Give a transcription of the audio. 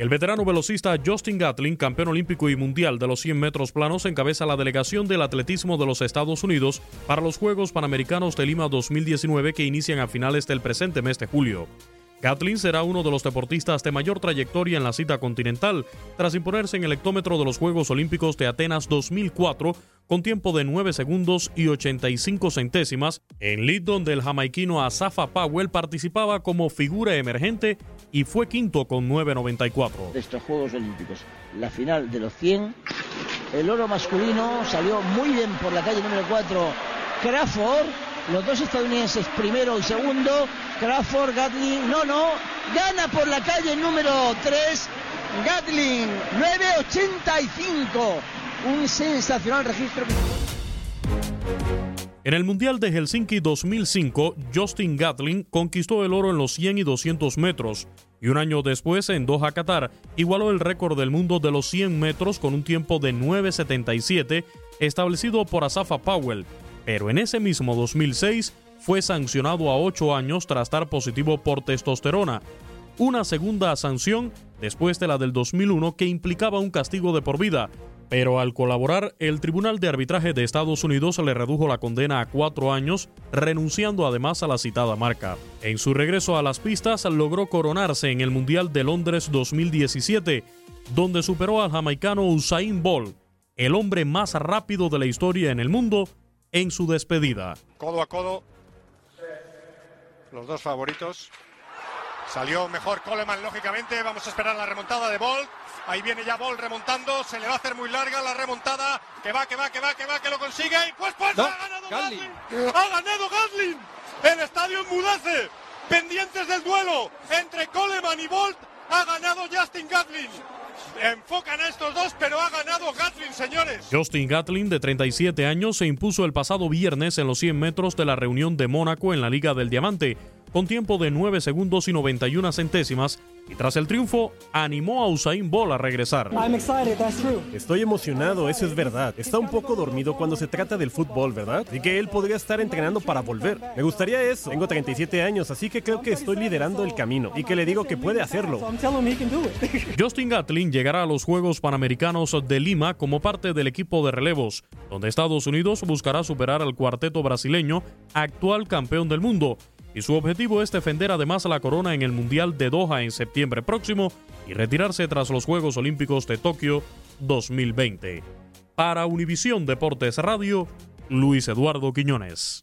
El veterano velocista Justin Gatlin, campeón olímpico y mundial de los 100 metros planos, encabeza la delegación del atletismo de los Estados Unidos para los Juegos Panamericanos de Lima 2019 que inician a finales del presente mes de julio. Gatlin será uno de los deportistas de mayor trayectoria en la cita continental, tras imponerse en el hectómetro de los Juegos Olímpicos de Atenas 2004 con tiempo de 9 segundos y 85 centésimas, en lead donde el jamaiquino Asafa Powell participaba como figura emergente y fue quinto con 9.94. De estos Juegos Olímpicos, la final de los 100, el oro masculino salió muy bien por la calle número 4, Crawford, los dos estadounidenses primero y segundo, Crawford, Gatlin, no, no, gana por la calle número 3, Gatlin, 9.85, un sensacional registro. En el Mundial de Helsinki 2005, Justin Gatlin conquistó el oro en los 100 y 200 metros y un año después, en Doha, Qatar, igualó el récord del mundo de los 100 metros con un tiempo de 9.77 establecido por Asafa Powell, pero en ese mismo 2006 fue sancionado a 8 años tras estar positivo por testosterona, una segunda sanción después de la del 2001 que implicaba un castigo de por vida, pero al colaborar, el Tribunal de Arbitraje de Estados Unidos le redujo la condena a cuatro años, renunciando además a la citada marca. En su regreso a las pistas, logró coronarse en el Mundial de Londres 2017, donde superó al jamaicano Usain Bolt, el hombre más rápido de la historia en el mundo, en su despedida. Codo a codo, los dos favoritos. Salió mejor Coleman, lógicamente. Vamos a esperar la remontada de Bolt. Ahí viene ya Bolt remontando. Se le va a hacer muy larga la remontada. Que va, que va, que va, que va, que lo consigue. Y pues, pues, No, ha ganado Gatlin. Ha ganado Gatlin. El estadio enmudece. Pendientes del duelo entre Coleman y Bolt. Ha ganado Justin Gatlin. Enfocan a estos dos, pero ha ganado Gatlin, señores. Justin Gatlin, de 37 años, se impuso el pasado viernes en los 100 metros de la reunión de Mónaco en la Liga del Diamante, con tiempo de 9 segundos y 91 centésimas, y tras el triunfo, animó a Usain Bolt a regresar. Estoy emocionado, eso es verdad. Está un poco dormido cuando se trata del fútbol, ¿verdad? Y que él podría estar entrenando para volver. Me gustaría eso. Tengo 37 años, así que creo que estoy liderando el camino y que le digo que puede hacerlo. Justin Gatlin llegará a los Juegos Panamericanos de Lima como parte del equipo de relevos, donde Estados Unidos buscará superar al cuarteto brasileño, actual campeón del mundo, y su objetivo es defender además la corona en el Mundial de Doha en septiembre próximo y retirarse tras los Juegos Olímpicos de Tokio 2020. Para Univisión Deportes Radio, Luis Eduardo Quiñones.